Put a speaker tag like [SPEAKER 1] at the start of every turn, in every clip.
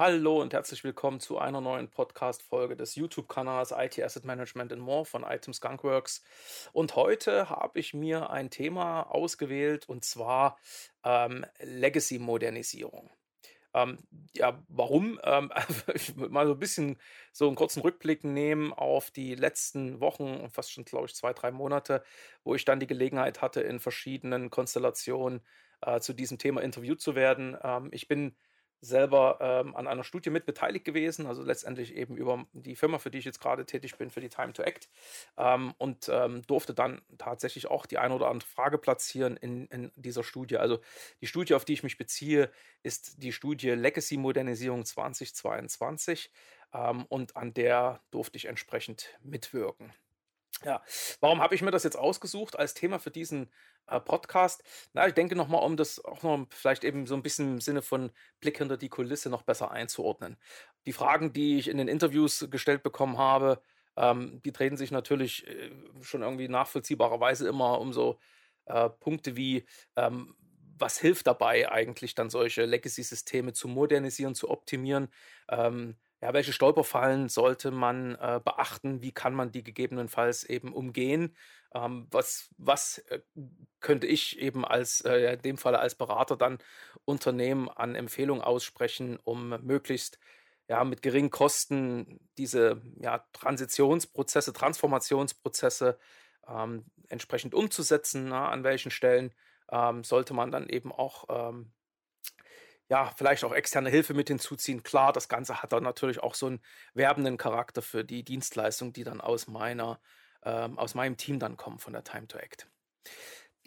[SPEAKER 1] Hallo und herzlich willkommen zu einer neuen Podcast-Folge des YouTube-Kanals IT Asset Management and More von Item Skunkworks. Und heute habe ich mir ein Thema ausgewählt und zwar ähm, Legacy-Modernisierung. Ähm, ja, warum? Ähm, ich will mal so ein bisschen so einen kurzen Rückblick nehmen auf die letzten Wochen, fast schon, glaube ich, zwei, drei Monate, wo ich dann die Gelegenheit hatte, in verschiedenen Konstellationen äh, zu diesem Thema interviewt zu werden. Ähm, ich bin selber ähm, an einer Studie mit beteiligt gewesen, also letztendlich eben über die Firma, für die ich jetzt gerade tätig bin, für die Time to Act ähm, und ähm, durfte dann tatsächlich auch die eine oder andere Frage platzieren in, in dieser Studie. Also die Studie, auf die ich mich beziehe, ist die Studie Legacy Modernisierung 2022 ähm, und an der durfte ich entsprechend mitwirken. Ja, warum habe ich mir das jetzt ausgesucht als Thema für diesen äh, Podcast? Na, ich denke nochmal, um das auch noch vielleicht eben so ein bisschen im Sinne von Blick hinter die Kulisse noch besser einzuordnen. Die Fragen, die ich in den Interviews gestellt bekommen habe, ähm, die drehen sich natürlich äh, schon irgendwie nachvollziehbarerweise immer um so äh, Punkte wie, ähm, was hilft dabei eigentlich dann solche Legacy-Systeme zu modernisieren, zu optimieren? Ähm, ja, welche Stolperfallen sollte man äh, beachten? Wie kann man die gegebenenfalls eben umgehen? Ähm, was was äh, könnte ich eben als, äh, in dem Falle als Berater dann Unternehmen an Empfehlungen aussprechen, um möglichst ja, mit geringen Kosten diese ja, Transitionsprozesse, Transformationsprozesse ähm, entsprechend umzusetzen? Na, an welchen Stellen ähm, sollte man dann eben auch ähm, ja, vielleicht auch externe Hilfe mit hinzuziehen. Klar, das Ganze hat dann natürlich auch so einen werbenden Charakter für die Dienstleistung, die dann aus meiner, ähm, aus meinem Team dann kommen von der Time to Act.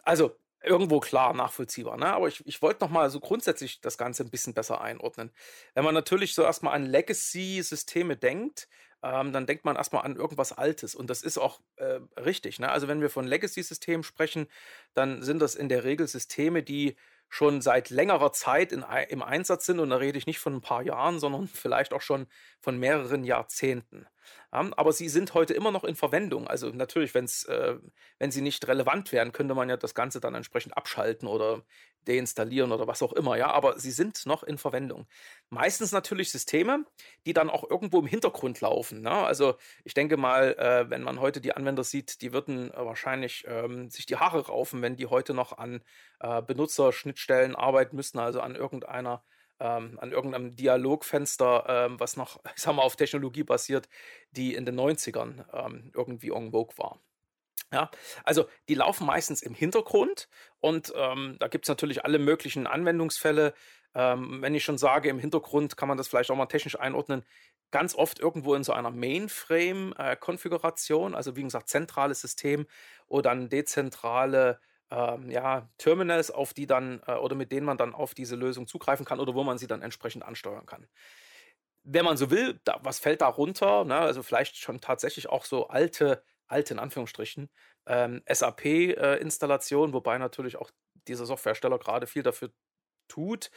[SPEAKER 1] Also irgendwo klar nachvollziehbar, ne? Aber ich, ich wollte noch mal so grundsätzlich das Ganze ein bisschen besser einordnen. Wenn man natürlich so erstmal an Legacy-Systeme denkt, ähm, dann denkt man erstmal an irgendwas Altes. Und das ist auch äh, richtig. Ne? Also wenn wir von Legacy-Systemen sprechen, dann sind das in der Regel Systeme, die schon seit längerer Zeit in, im Einsatz sind. Und da rede ich nicht von ein paar Jahren, sondern vielleicht auch schon von mehreren Jahrzehnten. Ja, aber sie sind heute immer noch in Verwendung. Also natürlich, wenn's, äh, wenn sie nicht relevant wären, könnte man ja das Ganze dann entsprechend abschalten oder deinstallieren oder was auch immer. Ja, aber sie sind noch in Verwendung. Meistens natürlich Systeme, die dann auch irgendwo im Hintergrund laufen. Ne? Also ich denke mal, äh, wenn man heute die Anwender sieht, die würden äh, wahrscheinlich ähm, sich die Haare raufen, wenn die heute noch an äh, Benutzerschnittstellen arbeiten müssten, also an irgendeiner ähm, an irgendeinem Dialogfenster, ähm, was noch, ich sag mal, auf Technologie basiert, die in den 90ern ähm, irgendwie en vogue war. Ja, also die laufen meistens im Hintergrund und ähm, da gibt es natürlich alle möglichen Anwendungsfälle. Ähm, wenn ich schon sage, im Hintergrund kann man das vielleicht auch mal technisch einordnen. Ganz oft irgendwo in so einer Mainframe-Konfiguration, also wie gesagt, zentrales System oder dann dezentrale ähm, ja, Terminals, auf die dann äh, oder mit denen man dann auf diese Lösung zugreifen kann oder wo man sie dann entsprechend ansteuern kann. Wenn man so will, da, was fällt da runter? Ne? Also vielleicht schon tatsächlich auch so alte, alte in Anführungsstrichen, ähm, SAP-Installation, äh, wobei natürlich auch dieser Softwarehersteller gerade viel dafür tut,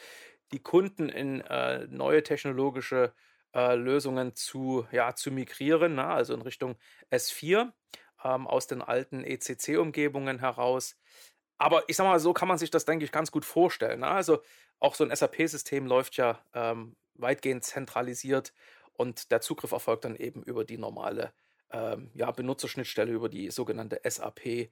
[SPEAKER 1] die Kunden in äh, neue technologische äh, Lösungen zu, ja, zu migrieren, ne? also in Richtung S4 ähm, aus den alten ECC-Umgebungen heraus. Aber ich sag mal, so kann man sich das, denke ich, ganz gut vorstellen. Ne? Also auch so ein SAP-System läuft ja ähm, weitgehend zentralisiert und der Zugriff erfolgt dann eben über die normale ähm, ja, Benutzerschnittstelle, über die sogenannte SAP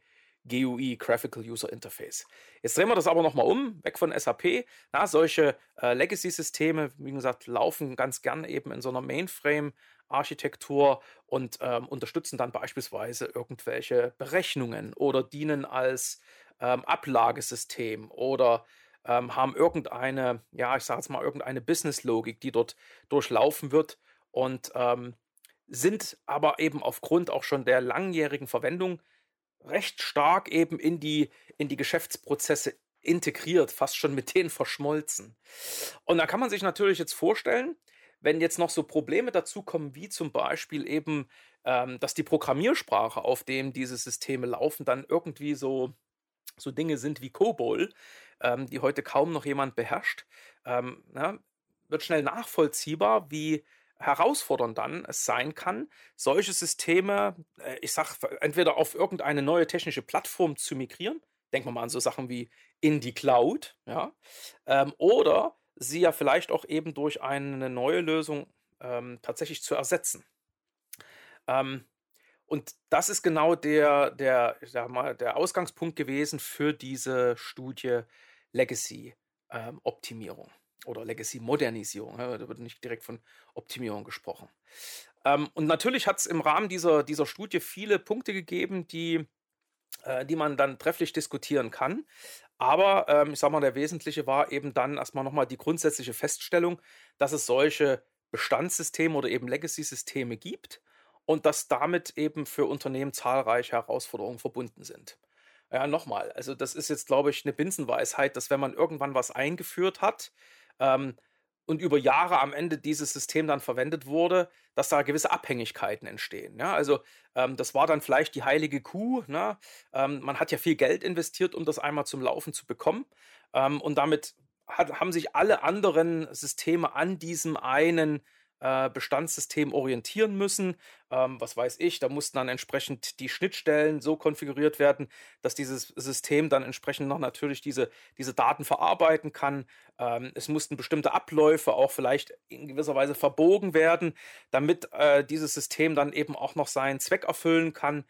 [SPEAKER 1] GUI, Graphical User Interface. Jetzt drehen wir das aber nochmal um, weg von SAP. Na, solche äh, Legacy-Systeme, wie gesagt, laufen ganz gern eben in so einer Mainframe-Architektur und ähm, unterstützen dann beispielsweise irgendwelche Berechnungen oder dienen als ähm, Ablagesystem oder ähm, haben irgendeine, ja, ich sage jetzt mal, irgendeine Business-Logik, die dort durchlaufen wird und ähm, sind aber eben aufgrund auch schon der langjährigen Verwendung recht stark eben in die, in die Geschäftsprozesse integriert, fast schon mit denen verschmolzen. Und da kann man sich natürlich jetzt vorstellen, wenn jetzt noch so Probleme dazukommen, wie zum Beispiel eben, ähm, dass die Programmiersprache, auf dem diese Systeme laufen, dann irgendwie so, so Dinge sind wie COBOL, ähm, die heute kaum noch jemand beherrscht, ähm, ja, wird schnell nachvollziehbar, wie herausfordernd dann es sein kann, solche Systeme, äh, ich sag, entweder auf irgendeine neue technische Plattform zu migrieren, denken wir mal an so Sachen wie in die Cloud, ja, ähm, oder sie ja vielleicht auch eben durch eine neue Lösung ähm, tatsächlich zu ersetzen. Ähm, und das ist genau der, der, ich sag mal, der Ausgangspunkt gewesen für diese Studie Legacy-Optimierung ähm, oder Legacy-Modernisierung. Ja, da wird nicht direkt von Optimierung gesprochen. Ähm, und natürlich hat es im Rahmen dieser, dieser Studie viele Punkte gegeben, die, äh, die man dann trefflich diskutieren kann. Aber ähm, ich sag mal, der Wesentliche war eben dann erstmal nochmal die grundsätzliche Feststellung, dass es solche Bestandssysteme oder eben Legacy-Systeme gibt und dass damit eben für Unternehmen zahlreiche Herausforderungen verbunden sind. Ja, nochmal, also das ist jetzt, glaube ich, eine Binsenweisheit, dass wenn man irgendwann was eingeführt hat, ähm, und über Jahre am Ende dieses System dann verwendet wurde, dass da gewisse Abhängigkeiten entstehen. Ja, also ähm, das war dann vielleicht die heilige Kuh. Ne? Ähm, man hat ja viel Geld investiert, um das einmal zum Laufen zu bekommen. Ähm, und damit hat, haben sich alle anderen Systeme an diesem einen äh, Bestandssystem orientieren müssen. Ähm, was weiß ich, da mussten dann entsprechend die Schnittstellen so konfiguriert werden, dass dieses System dann entsprechend noch natürlich diese, diese Daten verarbeiten kann. Ähm, es mussten bestimmte Abläufe auch vielleicht in gewisser Weise verbogen werden, damit äh, dieses System dann eben auch noch seinen Zweck erfüllen kann.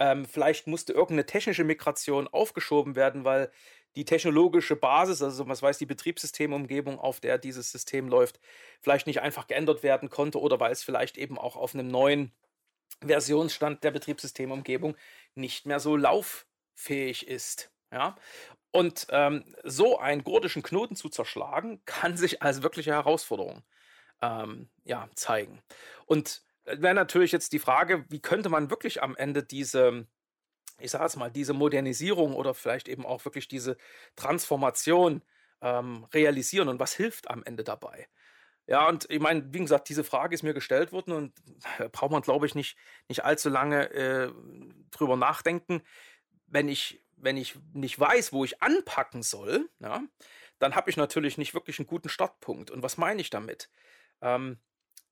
[SPEAKER 1] Ähm, vielleicht musste irgendeine technische Migration aufgeschoben werden, weil die technologische Basis, also was weiß die Betriebssystemumgebung, auf der dieses System läuft, vielleicht nicht einfach geändert werden konnte oder weil es vielleicht eben auch auf einem neuen Versionsstand der Betriebssystemumgebung nicht mehr so lauffähig ist. Ja? Und ähm, so einen gordischen Knoten zu zerschlagen, kann sich als wirkliche Herausforderung ähm, ja, zeigen. Und äh, wäre natürlich jetzt die Frage, wie könnte man wirklich am Ende diese, ich sage es mal, diese Modernisierung oder vielleicht eben auch wirklich diese Transformation ähm, realisieren und was hilft am Ende dabei? Ja, und ich meine, wie gesagt, diese Frage ist mir gestellt worden und da braucht man, glaube ich, nicht, nicht allzu lange äh, drüber nachdenken. Wenn ich, wenn ich nicht weiß, wo ich anpacken soll, ja, dann habe ich natürlich nicht wirklich einen guten Startpunkt. Und was meine ich damit? Ähm,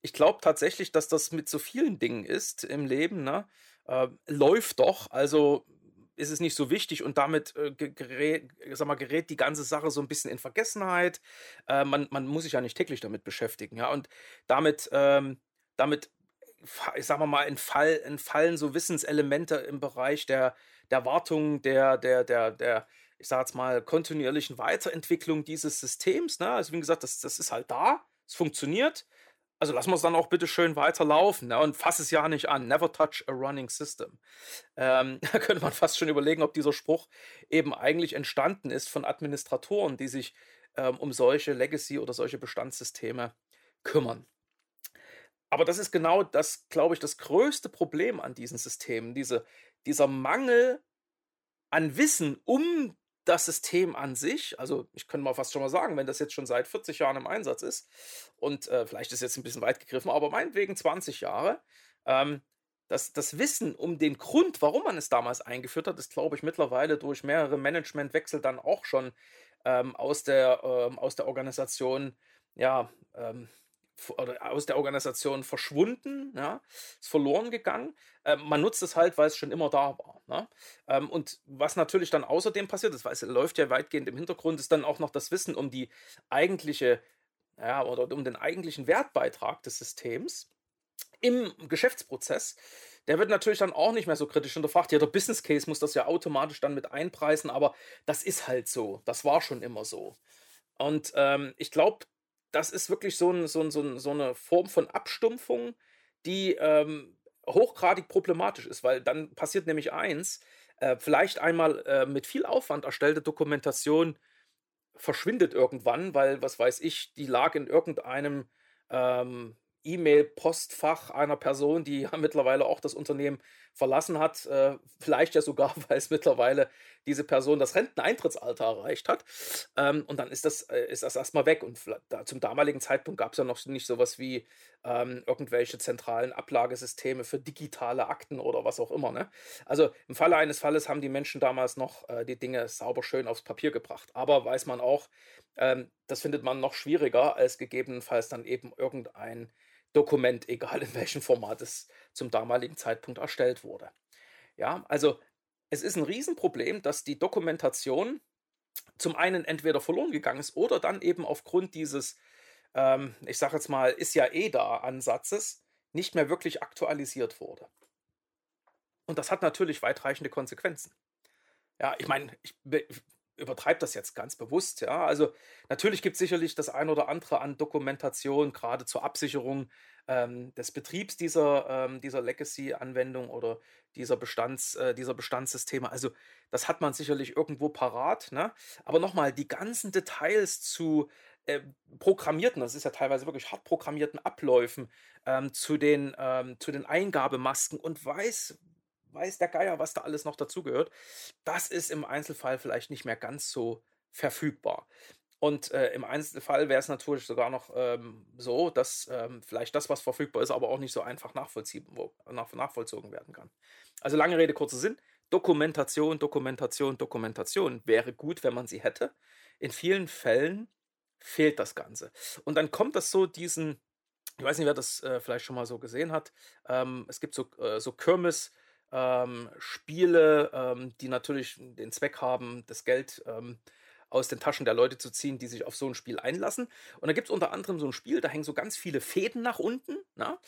[SPEAKER 1] ich glaube tatsächlich, dass das mit so vielen Dingen ist im Leben, ne? Äh, läuft doch, also ist es nicht so wichtig und damit äh, gerät, sag mal, gerät die ganze Sache so ein bisschen in Vergessenheit. Äh, man, man muss sich ja nicht täglich damit beschäftigen, ja, und damit, ähm, damit ich sag mal, entfall, entfallen so Wissenselemente im Bereich der, der Wartung, der, der, der, der, ich sag jetzt mal, kontinuierlichen Weiterentwicklung dieses Systems. Ne? Also wie gesagt, das, das ist halt da, es funktioniert. Also lassen wir es dann auch bitte schön weiterlaufen ne? und fass es ja nicht an. Never touch a running system. Ähm, da könnte man fast schon überlegen, ob dieser Spruch eben eigentlich entstanden ist von Administratoren, die sich ähm, um solche Legacy- oder solche Bestandssysteme kümmern. Aber das ist genau das, glaube ich, das größte Problem an diesen Systemen. Diese, dieser Mangel an Wissen um das System an sich, also ich könnte mal fast schon mal sagen, wenn das jetzt schon seit 40 Jahren im Einsatz ist und äh, vielleicht ist jetzt ein bisschen weit gegriffen, aber meinetwegen 20 Jahre, ähm, das, das Wissen um den Grund, warum man es damals eingeführt hat, ist, glaube ich, mittlerweile durch mehrere Managementwechsel dann auch schon ähm, aus, der, ähm, aus der Organisation ja, ähm, oder aus der Organisation verschwunden, ja, ist verloren gegangen. Ähm, man nutzt es halt, weil es schon immer da war. Ne? Ähm, und was natürlich dann außerdem passiert ist, weil es läuft ja weitgehend im Hintergrund, ist dann auch noch das Wissen um die eigentliche, ja, oder um den eigentlichen Wertbeitrag des Systems im Geschäftsprozess. Der wird natürlich dann auch nicht mehr so kritisch hinterfragt. Ja, der Business Case muss das ja automatisch dann mit einpreisen, aber das ist halt so. Das war schon immer so. Und ähm, ich glaube, das ist wirklich so, ein, so, ein, so, ein, so eine Form von Abstumpfung, die ähm, hochgradig problematisch ist, weil dann passiert nämlich eins, äh, vielleicht einmal äh, mit viel Aufwand erstellte Dokumentation verschwindet irgendwann, weil, was weiß ich, die lag in irgendeinem ähm, E-Mail-Postfach einer Person, die ja mittlerweile auch das Unternehmen verlassen hat, äh, vielleicht ja sogar, weil es mittlerweile diese Person das Renteneintrittsalter erreicht hat. Ähm, und dann ist das, äh, ist das erstmal weg. Und da, zum damaligen Zeitpunkt gab es ja noch nicht sowas wie ähm, irgendwelche zentralen Ablagesysteme für digitale Akten oder was auch immer. Ne? Also im Falle eines Falles haben die Menschen damals noch äh, die Dinge sauber schön aufs Papier gebracht. Aber weiß man auch, ähm, das findet man noch schwieriger, als gegebenenfalls dann eben irgendein Dokument, egal in welchem Format es zum damaligen Zeitpunkt erstellt wurde. Ja, also es ist ein Riesenproblem, dass die Dokumentation zum einen entweder verloren gegangen ist oder dann eben aufgrund dieses, ähm, ich sage jetzt mal, ist ja eh da Ansatzes nicht mehr wirklich aktualisiert wurde. Und das hat natürlich weitreichende Konsequenzen. Ja, ich meine, ich übertreibe das jetzt ganz bewusst, ja. Also natürlich gibt es sicherlich das ein oder andere an Dokumentation, gerade zur Absicherung ähm, des Betriebs dieser, ähm, dieser Legacy-Anwendung oder dieser, Bestands, äh, dieser Bestandssysteme. Also das hat man sicherlich irgendwo parat. Ne? Aber nochmal, die ganzen Details zu äh, programmierten, das ist ja teilweise wirklich hart programmierten Abläufen, ähm, zu, den, ähm, zu den Eingabemasken und weiß, weiß der Geier, was da alles noch dazugehört, das ist im Einzelfall vielleicht nicht mehr ganz so verfügbar. Und äh, im Einzelfall wäre es natürlich sogar noch ähm, so, dass ähm, vielleicht das, was verfügbar ist, aber auch nicht so einfach nachvollziehen, nach, nachvollzogen werden kann. Also lange Rede, kurzer Sinn. Dokumentation, Dokumentation, Dokumentation wäre gut, wenn man sie hätte. In vielen Fällen fehlt das Ganze. Und dann kommt das so diesen, ich weiß nicht, wer das äh, vielleicht schon mal so gesehen hat. Ähm, es gibt so, äh, so Kirmes. Ähm, Spiele, ähm, die natürlich den Zweck haben, das Geld ähm, aus den Taschen der Leute zu ziehen, die sich auf so ein Spiel einlassen. Und da gibt es unter anderem so ein Spiel, da hängen so ganz viele Fäden nach unten. Na? Ne?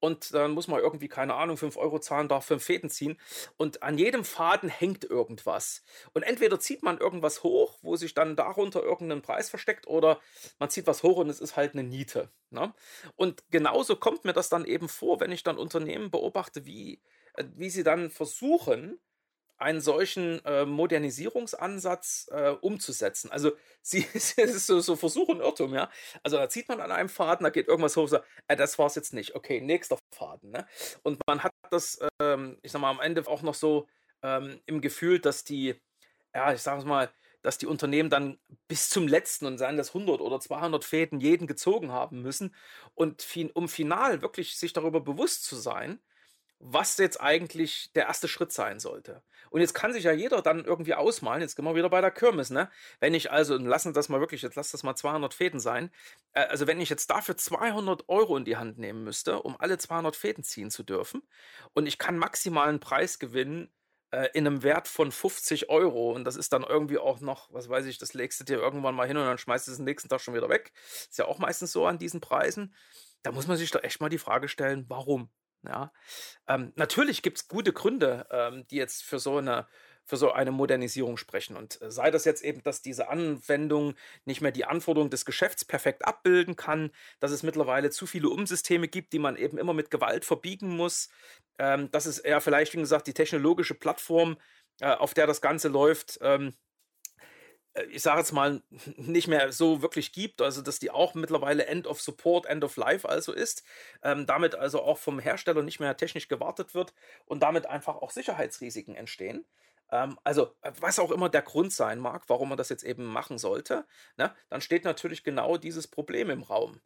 [SPEAKER 1] Und dann muss man irgendwie, keine Ahnung, 5 Euro zahlen, darf 5 Fäden ziehen. Und an jedem Faden hängt irgendwas. Und entweder zieht man irgendwas hoch, wo sich dann darunter irgendein Preis versteckt, oder man zieht was hoch und es ist halt eine Niete. Na? Ne? Und genauso kommt mir das dann eben vor, wenn ich dann Unternehmen beobachte, wie, wie sie dann versuchen, einen solchen äh, Modernisierungsansatz äh, umzusetzen. Also sie, es ist so, so Versuch und Irrtum, ja. Also da zieht man an einem Faden, da geht irgendwas hoch, so, äh, das war es jetzt nicht. Okay, nächster Faden. Ne? Und man hat das, ähm, ich sag mal, am Ende auch noch so ähm, im Gefühl, dass die, ja, ich sag mal, dass die Unternehmen dann bis zum letzten und seien das 100 oder 200 Fäden jeden gezogen haben müssen und um final wirklich sich darüber bewusst zu sein, was jetzt eigentlich der erste Schritt sein sollte. Und jetzt kann sich ja jeder dann irgendwie ausmalen, jetzt gehen wir wieder bei der Kirmes, ne? Wenn ich also, lassen das mal wirklich, jetzt lass das mal 200 Fäden sein, äh, also wenn ich jetzt dafür 200 Euro in die Hand nehmen müsste, um alle 200 Fäden ziehen zu dürfen, und ich kann maximalen Preis gewinnen äh, in einem Wert von 50 Euro, und das ist dann irgendwie auch noch, was weiß ich, das legst du dir irgendwann mal hin und dann schmeißt du es den nächsten Tag schon wieder weg. Ist ja auch meistens so an diesen Preisen. Da muss man sich doch echt mal die Frage stellen, warum? Ja. Ähm, natürlich gibt es gute Gründe, ähm, die jetzt für so eine für so eine Modernisierung sprechen. Und äh, sei das jetzt eben, dass diese Anwendung nicht mehr die Anforderungen des Geschäfts perfekt abbilden kann, dass es mittlerweile zu viele Umsysteme gibt, die man eben immer mit Gewalt verbiegen muss, ähm, dass es eher vielleicht, wie gesagt, die technologische Plattform, äh, auf der das Ganze läuft, ähm, äh, ich sage jetzt mal, nicht mehr so wirklich gibt, also dass die auch mittlerweile End of Support, End of Life also ist, ähm, damit also auch vom Hersteller nicht mehr technisch gewartet wird und damit einfach auch Sicherheitsrisiken entstehen. Ähm, also äh, was auch immer der Grund sein mag, warum man das jetzt eben machen sollte, ne, dann steht natürlich genau dieses Problem im Raum.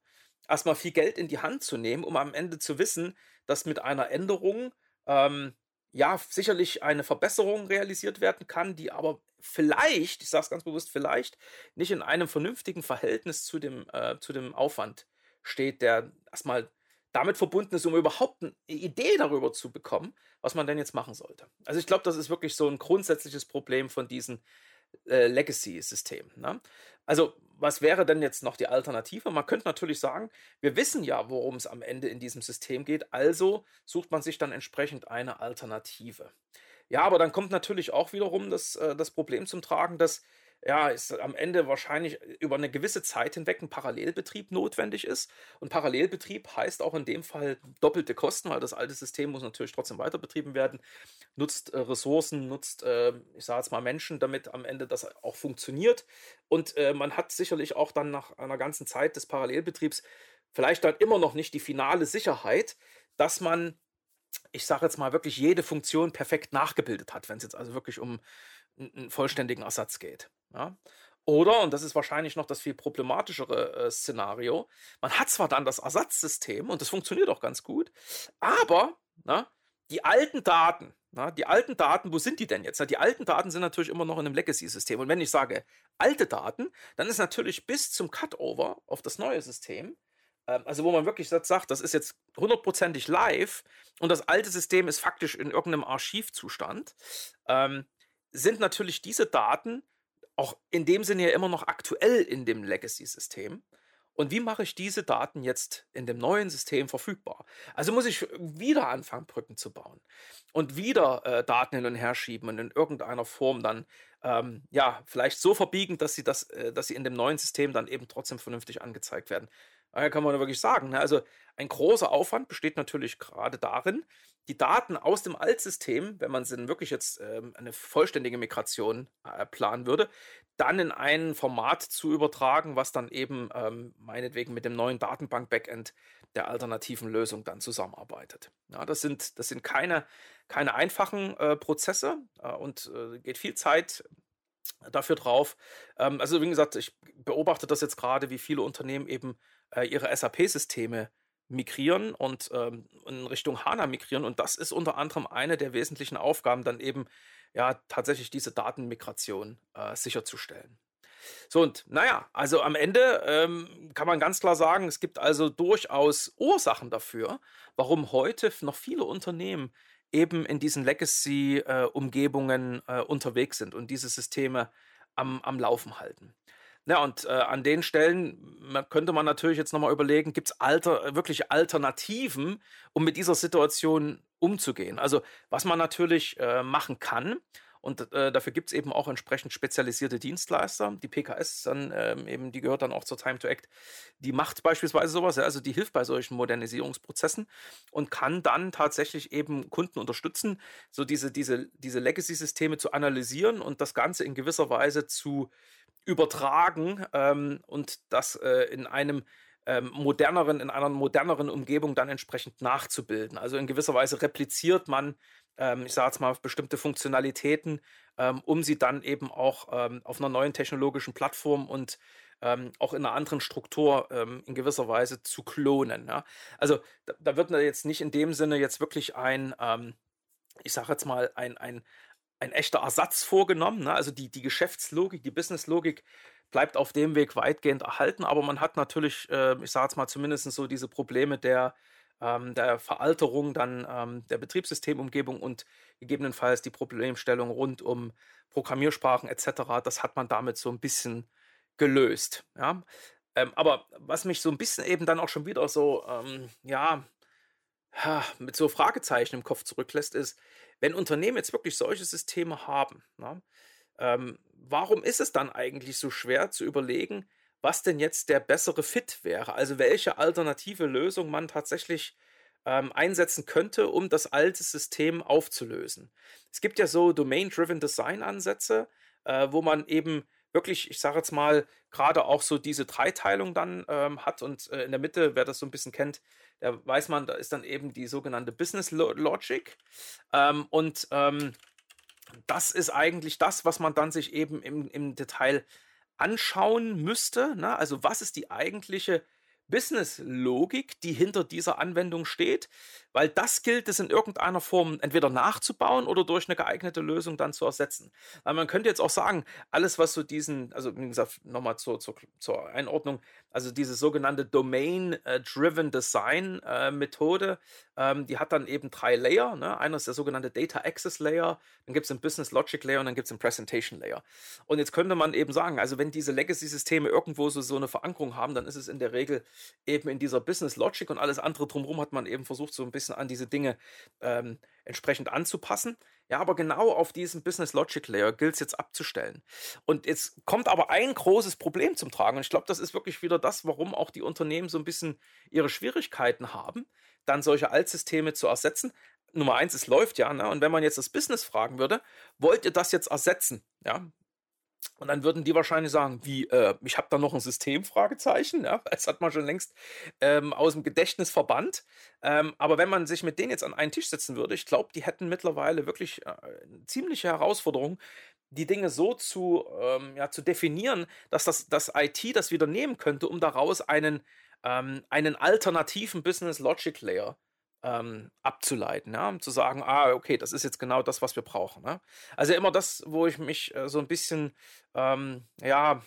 [SPEAKER 1] Erstmal viel Geld in die Hand zu nehmen, um am Ende zu wissen, dass mit einer Änderung ähm, ja, sicherlich eine Verbesserung realisiert werden kann, die aber vielleicht, ich sage es ganz bewusst, vielleicht nicht in einem vernünftigen Verhältnis zu dem, äh, zu dem Aufwand steht, der erstmal damit verbunden ist, um überhaupt eine Idee darüber zu bekommen, was man denn jetzt machen sollte. Also ich glaube, das ist wirklich so ein grundsätzliches Problem von diesen äh, Legacy-Systemen. Ne? Also was wäre denn jetzt noch die Alternative? Man könnte natürlich sagen, wir wissen ja, worum es am Ende in diesem System geht, also sucht man sich dann entsprechend eine Alternative. Ja, aber dann kommt natürlich auch wiederum das, äh, das Problem zum Tragen, dass ja, ist am Ende wahrscheinlich über eine gewisse Zeit hinweg ein Parallelbetrieb notwendig ist. Und Parallelbetrieb heißt auch in dem Fall doppelte Kosten, weil das alte System muss natürlich trotzdem weiter betrieben werden, nutzt äh, Ressourcen, nutzt, äh, ich sage jetzt mal Menschen, damit am Ende das auch funktioniert. Und äh, man hat sicherlich auch dann nach einer ganzen Zeit des Parallelbetriebs vielleicht dann immer noch nicht die finale Sicherheit, dass man ich sage jetzt mal, wirklich jede Funktion perfekt nachgebildet hat, wenn es jetzt also wirklich um einen vollständigen Ersatz geht. Ja? Oder, und das ist wahrscheinlich noch das viel problematischere äh, Szenario, man hat zwar dann das Ersatzsystem und das funktioniert auch ganz gut, aber na, die alten Daten, na, die alten Daten, wo sind die denn jetzt? Na, die alten Daten sind natürlich immer noch in einem Legacy-System. Und wenn ich sage alte Daten, dann ist natürlich bis zum Cutover auf das neue System ähm, also wo man wirklich sagt, das ist jetzt hundertprozentig live und das alte System ist faktisch in irgendeinem Archivzustand, ähm, sind natürlich diese Daten auch in dem Sinne ja immer noch aktuell in dem Legacy-System. Und wie mache ich diese Daten jetzt in dem neuen System verfügbar? Also muss ich wieder anfangen, Brücken zu bauen und wieder äh, Daten hin und her schieben und in irgendeiner Form dann ähm, ja vielleicht so verbiegen, dass sie das, äh, dass sie in dem neuen System dann eben trotzdem vernünftig angezeigt werden. Daher kann man wirklich sagen, ne? also ein großer Aufwand besteht natürlich gerade darin, die Daten aus dem Altsystem, wenn man sie wirklich jetzt ähm, eine vollständige Migration äh, planen würde, dann in ein Format zu übertragen, was dann eben ähm, meinetwegen mit dem neuen Datenbank-Backend der alternativen Lösung dann zusammenarbeitet. Ja, das sind, das sind keine, keine einfachen äh, Prozesse äh, und äh, geht viel Zeit dafür drauf. Ähm, also wie gesagt, ich beobachte das jetzt gerade, wie viele Unternehmen eben äh, ihre SAP-Systeme migrieren und ähm, in Richtung HANA migrieren. Und das ist unter anderem eine der wesentlichen Aufgaben, dann eben ja tatsächlich diese Datenmigration äh, sicherzustellen. So, und naja, also am Ende ähm, kann man ganz klar sagen, es gibt also durchaus Ursachen dafür, warum heute noch viele Unternehmen eben in diesen Legacy-Umgebungen äh, äh, unterwegs sind und diese Systeme am, am Laufen halten. Ja, und äh, an den Stellen könnte man natürlich jetzt nochmal überlegen, gibt es alter, wirklich Alternativen, um mit dieser Situation umzugehen? Also, was man natürlich äh, machen kann, und äh, dafür gibt es eben auch entsprechend spezialisierte Dienstleister. Die PKS dann ähm, eben, die gehört dann auch zur Time to Act, die macht beispielsweise sowas, ja, also die hilft bei solchen Modernisierungsprozessen und kann dann tatsächlich eben Kunden unterstützen, so diese, diese, diese Legacy-Systeme zu analysieren und das Ganze in gewisser Weise zu übertragen ähm, und das äh, in einem ähm, moderneren, in einer moderneren Umgebung dann entsprechend nachzubilden. Also in gewisser Weise repliziert man, ähm, ich sage jetzt mal, bestimmte Funktionalitäten, ähm, um sie dann eben auch ähm, auf einer neuen technologischen Plattform und auch in einer anderen Struktur in gewisser Weise zu klonen. Ja? Also da, da, wird jetzt nicht in dem Sinne jetzt wirklich ein, ich sage jetzt mal, ein, ein, ein echter Ersatz vorgenommen. Ne? Also die, die Geschäftslogik, die Businesslogik bleibt auf dem Weg weitgehend erhalten, aber man hat natürlich, äh, ich sage jetzt mal zumindest so diese Probleme der, ähm, der Veralterung dann ähm, der Betriebssystemumgebung und gegebenenfalls die Problemstellung rund um Programmiersprachen etc., das hat man damit so ein bisschen gelöst. Ja? Ähm, aber was mich so ein bisschen eben dann auch schon wieder so, ähm, ja, mit so Fragezeichen im Kopf zurücklässt, ist, wenn Unternehmen jetzt wirklich solche Systeme haben, na, ne, ähm, warum ist es dann eigentlich so schwer zu überlegen, was denn jetzt der bessere Fit wäre? Also welche alternative Lösung man tatsächlich ähm, einsetzen könnte, um das alte System aufzulösen. Es gibt ja so Domain-Driven Design-Ansätze, äh, wo man eben wirklich, ich sage jetzt mal, gerade auch so diese Dreiteilung dann ähm, hat und äh, in der Mitte, wer das so ein bisschen kennt, der weiß man, da ist dann eben die sogenannte Business Logic. Ähm, und ähm, das ist eigentlich das, was man dann sich eben im, im Detail anschauen müsste. Ne? Also was ist die eigentliche Business-Logik, die hinter dieser Anwendung steht, weil das gilt es in irgendeiner Form entweder nachzubauen oder durch eine geeignete Lösung dann zu ersetzen. Weil man könnte jetzt auch sagen, alles, was so diesen, also wie gesagt, nochmal zur, zur, zur Einordnung, also diese sogenannte Domain-Driven Design-Methode, äh, ähm, die hat dann eben drei Layer. Ne? Einer ist der sogenannte Data Access Layer, dann gibt es den Business Logic Layer und dann gibt es den Presentation Layer. Und jetzt könnte man eben sagen, also wenn diese Legacy-Systeme irgendwo so, so eine Verankerung haben, dann ist es in der Regel eben in dieser Business Logic und alles andere drumherum hat man eben versucht, so ein bisschen an diese Dinge ähm, entsprechend anzupassen. Ja, aber genau auf diesem Business Logic Layer gilt es jetzt abzustellen. Und jetzt kommt aber ein großes Problem zum Tragen. Und ich glaube, das ist wirklich wieder das, warum auch die Unternehmen so ein bisschen ihre Schwierigkeiten haben, dann solche Altsysteme zu ersetzen. Nummer eins, es läuft ja. Ne? Und wenn man jetzt das Business fragen würde, wollt ihr das jetzt ersetzen? Ja, und dann würden die wahrscheinlich sagen, wie, äh, ich habe da noch ein System, Fragezeichen, ja, das hat man schon längst ähm, aus dem Gedächtnis verbannt. Ähm, aber wenn man sich mit denen jetzt an einen Tisch setzen würde, ich glaube, die hätten mittlerweile wirklich äh, eine ziemliche Herausforderung, die Dinge so zu, ähm, ja, zu definieren, dass das, das IT das wieder nehmen könnte, um daraus einen, ähm, einen alternativen Business Logic Layer ähm, abzuleiten, ja, um zu sagen, ah, okay, das ist jetzt genau das, was wir brauchen. Ne? Also immer das, wo ich mich äh, so ein bisschen, ähm, ja,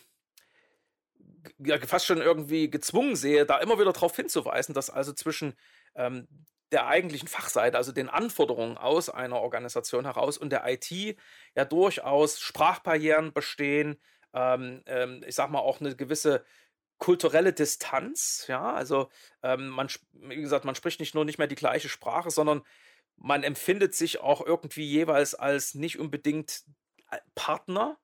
[SPEAKER 1] ja, fast schon irgendwie gezwungen sehe, da immer wieder darauf hinzuweisen, dass also zwischen ähm, der eigentlichen Fachseite, also den Anforderungen aus einer Organisation heraus und der IT ja durchaus Sprachbarrieren bestehen, ähm, ähm, ich sag mal, auch eine gewisse kulturelle Distanz, ja, also ähm, man, wie gesagt, man spricht nicht nur nicht mehr die gleiche Sprache, sondern man empfindet sich auch irgendwie jeweils als nicht unbedingt äh, Partner,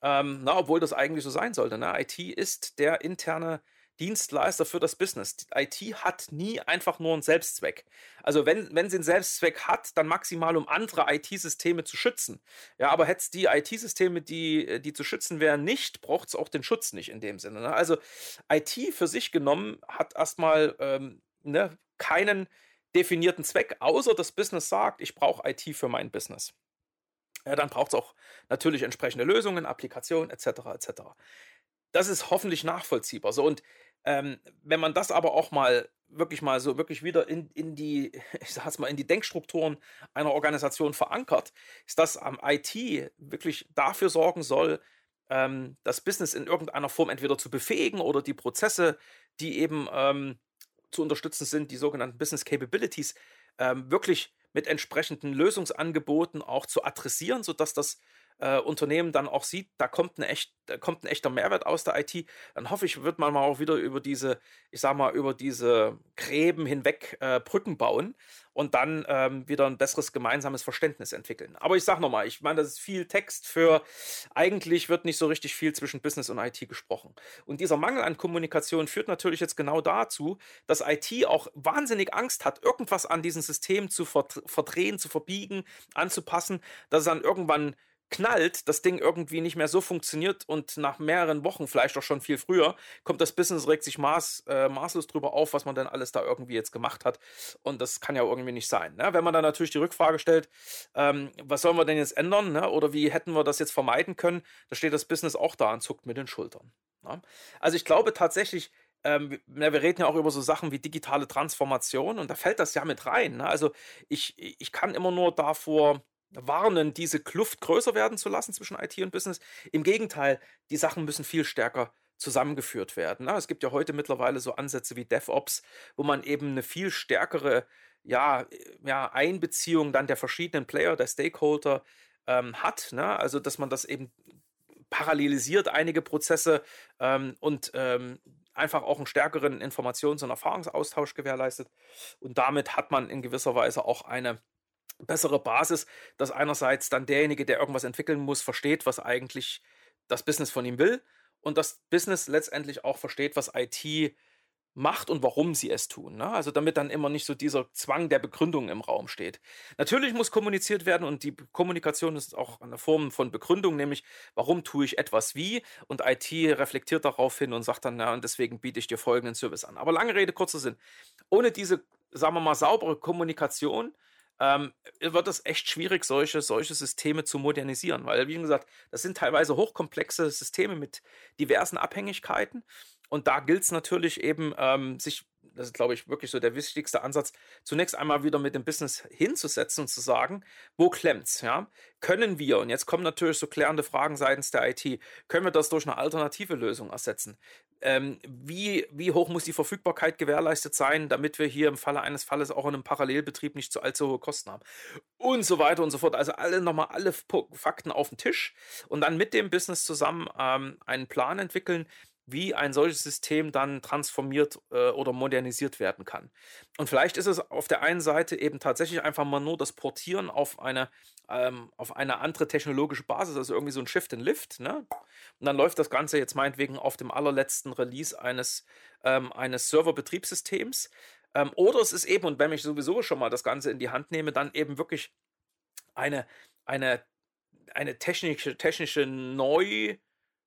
[SPEAKER 1] ähm, na, obwohl das eigentlich so sein sollte. Ne? IT ist der interne Dienstleister für das Business. IT hat nie einfach nur einen Selbstzweck. Also wenn, wenn sie einen Selbstzweck hat, dann maximal, um andere IT-Systeme zu schützen. Ja, aber hätte es die IT-Systeme, die, die zu schützen wären, nicht, braucht es auch den Schutz nicht in dem Sinne. Ne? Also IT für sich genommen hat erstmal ähm, ne, keinen definierten Zweck, außer das Business sagt, ich brauche IT für mein Business. Ja, dann braucht es auch natürlich entsprechende Lösungen, Applikationen etc. etc. Das ist hoffentlich nachvollziehbar. So und ähm, wenn man das aber auch mal wirklich mal so wirklich wieder in, in die, ich sag's mal, in die Denkstrukturen einer Organisation verankert, ist, dass am IT wirklich dafür sorgen soll, ähm, das Business in irgendeiner Form entweder zu befähigen oder die Prozesse, die eben ähm, zu unterstützen sind, die sogenannten Business Capabilities, ähm, wirklich mit entsprechenden Lösungsangeboten auch zu adressieren, sodass das äh, Unternehmen dann auch sieht, da kommt, eine echt, da kommt ein echter Mehrwert aus der IT, dann hoffe ich, wird man mal auch wieder über diese, ich sag mal, über diese Gräben hinweg äh, Brücken bauen und dann ähm, wieder ein besseres gemeinsames Verständnis entwickeln. Aber ich sage nochmal, ich meine, das ist viel Text für, eigentlich wird nicht so richtig viel zwischen Business und IT gesprochen. Und dieser Mangel an Kommunikation führt natürlich jetzt genau dazu, dass IT auch wahnsinnig Angst hat, irgendwas an diesem System zu verdrehen, zu verbiegen, anzupassen, dass es dann irgendwann knallt, das Ding irgendwie nicht mehr so funktioniert und nach mehreren Wochen, vielleicht auch schon viel früher, kommt das Business, regt sich maß, äh, maßlos drüber auf, was man denn alles da irgendwie jetzt gemacht hat. Und das kann ja irgendwie nicht sein. Ne? Wenn man dann natürlich die Rückfrage stellt, ähm, was sollen wir denn jetzt ändern ne? oder wie hätten wir das jetzt vermeiden können, da steht das Business auch da und zuckt mit den Schultern. Ne? Also ich glaube tatsächlich, ähm, wir reden ja auch über so Sachen wie digitale Transformation und da fällt das ja mit rein. Ne? Also ich, ich kann immer nur davor warnen, diese Kluft größer werden zu lassen zwischen IT und Business. Im Gegenteil, die Sachen müssen viel stärker zusammengeführt werden. Es gibt ja heute mittlerweile so Ansätze wie DevOps, wo man eben eine viel stärkere ja, ja, Einbeziehung dann der verschiedenen Player, der Stakeholder ähm, hat. Ne? Also, dass man das eben parallelisiert, einige Prozesse ähm, und ähm, einfach auch einen stärkeren Informations- und Erfahrungsaustausch gewährleistet. Und damit hat man in gewisser Weise auch eine bessere Basis, dass einerseits dann derjenige, der irgendwas entwickeln muss, versteht, was eigentlich das Business von ihm will und das Business letztendlich auch versteht, was IT macht und warum sie es tun. Ne? Also damit dann immer nicht so dieser Zwang der Begründung im Raum steht. Natürlich muss kommuniziert werden und die Kommunikation ist auch eine Form von Begründung, nämlich warum tue ich etwas wie und IT reflektiert darauf hin und sagt dann, ja, und deswegen biete ich dir folgenden Service an. Aber lange Rede, kurzer Sinn. Ohne diese, sagen wir mal, saubere Kommunikation ähm, wird es echt schwierig, solche, solche Systeme zu modernisieren. Weil, wie gesagt, das sind teilweise hochkomplexe Systeme mit diversen Abhängigkeiten. Und da gilt es natürlich eben, ähm, sich das ist, glaube ich, wirklich so der wichtigste Ansatz, zunächst einmal wieder mit dem Business hinzusetzen und zu sagen, wo klemmt's, ja? Können wir, und jetzt kommen natürlich so klärende Fragen seitens der IT, können wir das durch eine alternative Lösung ersetzen? Ähm, wie, wie hoch muss die Verfügbarkeit gewährleistet sein, damit wir hier im Falle eines Falles auch in einem Parallelbetrieb nicht zu allzu hohe Kosten haben? Und so weiter und so fort. Also alle nochmal alle Fakten auf den Tisch und dann mit dem Business zusammen ähm, einen Plan entwickeln, wie ein solches System dann transformiert äh, oder modernisiert werden kann. Und vielleicht ist es auf der einen Seite eben tatsächlich einfach mal nur das Portieren auf eine, ähm, auf eine andere technologische Basis, also irgendwie so ein Shift and Lift. Ne? Und dann läuft das Ganze jetzt meinetwegen auf dem allerletzten Release eines, ähm, eines Serverbetriebssystems. Ähm, oder es ist eben, und wenn ich sowieso schon mal das Ganze in die Hand nehme, dann eben wirklich eine, eine, eine technische, technische Neu-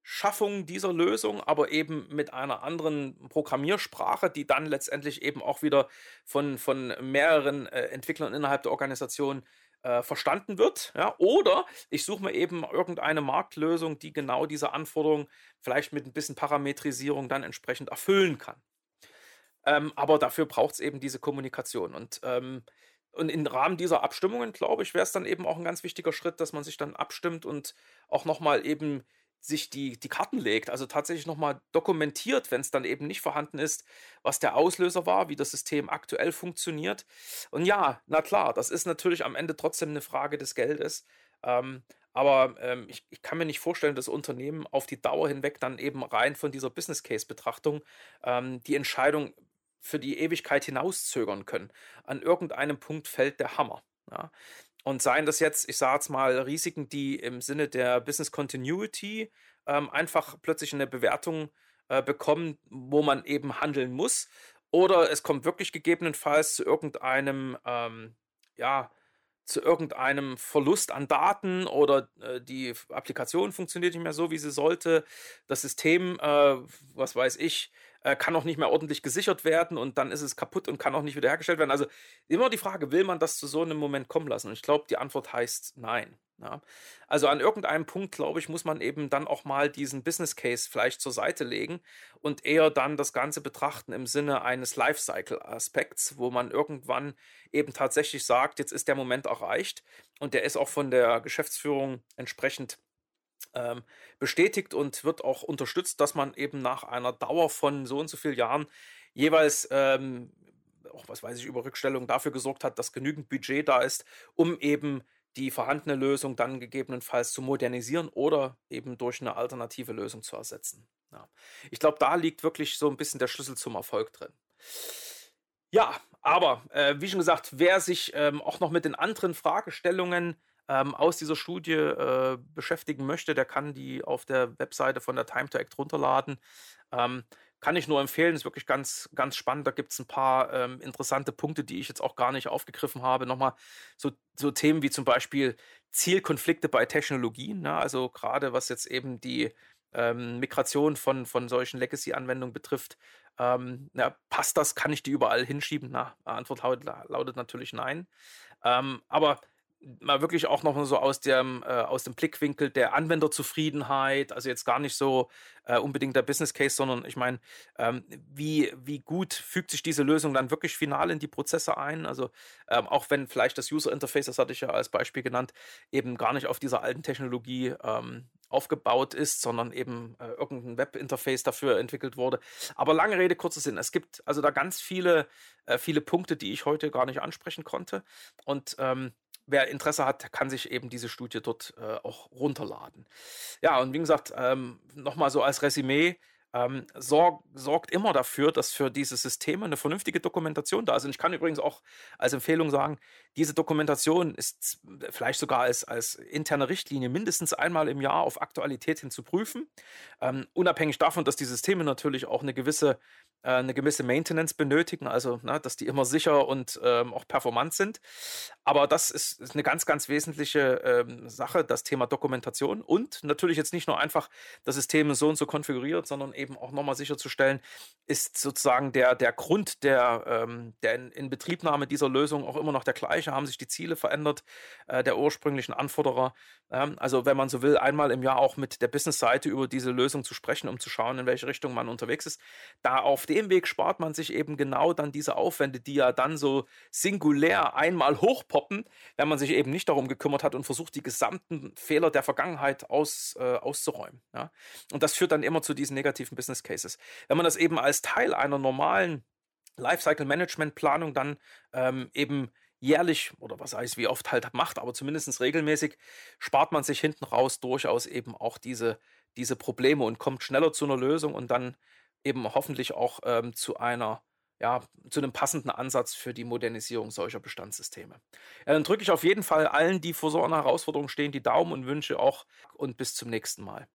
[SPEAKER 1] Schaffung dieser Lösung, aber eben mit einer anderen Programmiersprache, die dann letztendlich eben auch wieder von, von mehreren äh, Entwicklern innerhalb der Organisation äh, verstanden wird. Ja? Oder ich suche mir eben irgendeine Marktlösung, die genau diese Anforderungen vielleicht mit ein bisschen Parametrisierung dann entsprechend erfüllen kann. Ähm, aber dafür braucht es eben diese Kommunikation. Und, ähm, und im Rahmen dieser Abstimmungen, glaube ich, wäre es dann eben auch ein ganz wichtiger Schritt, dass man sich dann abstimmt und auch nochmal eben sich die, die Karten legt, also tatsächlich nochmal dokumentiert, wenn es dann eben nicht vorhanden ist, was der Auslöser war, wie das System aktuell funktioniert. Und ja, na klar, das ist natürlich am Ende trotzdem eine Frage des Geldes. Ähm, Aber ähm, ich, ich kann mir nicht vorstellen, dass Unternehmen auf die Dauer hinweg dann eben rein von dieser Business Case Betrachtung ähm, die Entscheidung für die Ewigkeit hinauszögern können. An irgendeinem Punkt fällt der Hammer. Ja. Und seien das jetzt, ich sage jetzt mal, Risiken, die im Sinne der Business Continuity ähm, einfach plötzlich eine Bewertung äh, bekommen, wo man eben handeln muss. Oder es kommt wirklich gegebenenfalls zu irgendeinem, ähm, ja, zu irgendeinem Verlust an Daten oder äh, die Applikation funktioniert nicht mehr so, wie sie sollte. Das System, äh, was weiß ich, äh, kann auch nicht mehr ordentlich gesichert werden und dann ist es kaputt und kann auch nicht wiederhergestellt werden. Also immer die Frage, will man das zu so einem Moment kommen lassen? Und ich glaube, die Antwort heißt nein. Ja. Also an irgendeinem Punkt, glaube ich, muss man eben dann auch mal diesen Business Case vielleicht zur Seite legen und eher dann das Ganze betrachten im Sinne eines Lifecycle-Aspekts, wo man irgendwann eben tatsächlich sagt, jetzt ist der Moment erreicht und der ist auch von der Geschäftsführung entsprechend ähm, bestätigt und wird auch unterstützt, dass man eben nach einer Dauer von so und so vielen Jahren jeweils ähm, auch was weiß ich über Rückstellung dafür gesorgt hat, dass genügend Budget da ist, um eben die vorhandene Lösung dann gegebenenfalls zu modernisieren oder eben durch eine alternative Lösung zu ersetzen. Ja. Ich glaube, da liegt wirklich so ein bisschen der Schlüssel zum Erfolg drin. Ja, aber äh, wie schon gesagt, wer sich ähm, auch noch mit den anderen Fragestellungen ähm, aus dieser Studie äh, beschäftigen möchte, der kann die auf der Webseite von der Time to Act runterladen. Ähm, kann ich nur empfehlen, ist wirklich ganz, ganz spannend. Da gibt es ein paar ähm, interessante Punkte, die ich jetzt auch gar nicht aufgegriffen habe. Nochmal so, so Themen wie zum Beispiel Zielkonflikte bei Technologien. Ne? Also gerade was jetzt eben die ähm, Migration von, von solchen Legacy-Anwendungen betrifft. Ähm, na, passt das? Kann ich die überall hinschieben? Na, Antwort lautet, lautet natürlich nein. Ähm, aber mal wirklich auch noch so aus dem, äh, aus dem Blickwinkel der Anwenderzufriedenheit, also jetzt gar nicht so äh, unbedingt der Business Case, sondern ich meine, ähm, wie, wie gut fügt sich diese Lösung dann wirklich final in die Prozesse ein? Also ähm, auch wenn vielleicht das User Interface, das hatte ich ja als Beispiel genannt, eben gar nicht auf dieser alten Technologie ähm, aufgebaut ist, sondern eben äh, irgendein Webinterface dafür entwickelt wurde. Aber lange Rede, kurzer Sinn. Es gibt also da ganz viele, äh, viele Punkte, die ich heute gar nicht ansprechen konnte. Und ähm, wer Interesse hat, kann sich eben diese Studie dort äh, auch runterladen. Ja, und wie gesagt, ähm, nochmal so als Resümee, ähm, sorg, sorgt immer dafür, dass für diese Systeme eine vernünftige Dokumentation da ist. Und ich kann übrigens auch als Empfehlung sagen, diese Dokumentation ist vielleicht sogar als, als interne Richtlinie mindestens einmal im Jahr auf Aktualität hin zu prüfen. Ähm, unabhängig davon, dass die Systeme natürlich auch eine gewisse äh, eine gewisse Maintenance benötigen, also na, ne, dass die immer sicher und ähm, auch performant sind. Aber das ist, ist eine ganz, ganz wesentliche ähm, Sache, das Thema Dokumentation und natürlich jetzt nicht nur einfach das System so und so konfiguriert, sondern eben auch nochmal sicherzustellen, ist sozusagen der, der Grund der, ähm, der Inbetriebnahme dieser Lösung auch immer noch der gleiche, haben sich die Ziele verändert, äh, der ursprünglichen Anforderer. Ähm, also wenn man so will, einmal im Jahr auch mit der Business-Seite über diese Lösung zu sprechen, um zu schauen, in welche Richtung man unterwegs ist. Da auf dem Weg spart man sich eben genau dann diese Aufwände, die ja dann so singulär einmal hochpoppen, wenn man sich eben nicht darum gekümmert hat und versucht, die gesamten Fehler der Vergangenheit aus, äh, auszuräumen. Ja? Und das führt dann immer zu diesen negativen Business Cases. Wenn man das eben als Teil einer normalen Lifecycle Management Planung dann ähm, eben jährlich oder was heißt, wie oft halt macht, aber zumindest regelmäßig, spart man sich hinten raus durchaus eben auch diese, diese Probleme und kommt schneller zu einer Lösung und dann eben hoffentlich auch ähm, zu einer ja, zu einem passenden Ansatz für die Modernisierung solcher Bestandssysteme. Ja, dann drücke ich auf jeden Fall allen, die vor so einer Herausforderung stehen, die Daumen und wünsche auch und bis zum nächsten Mal.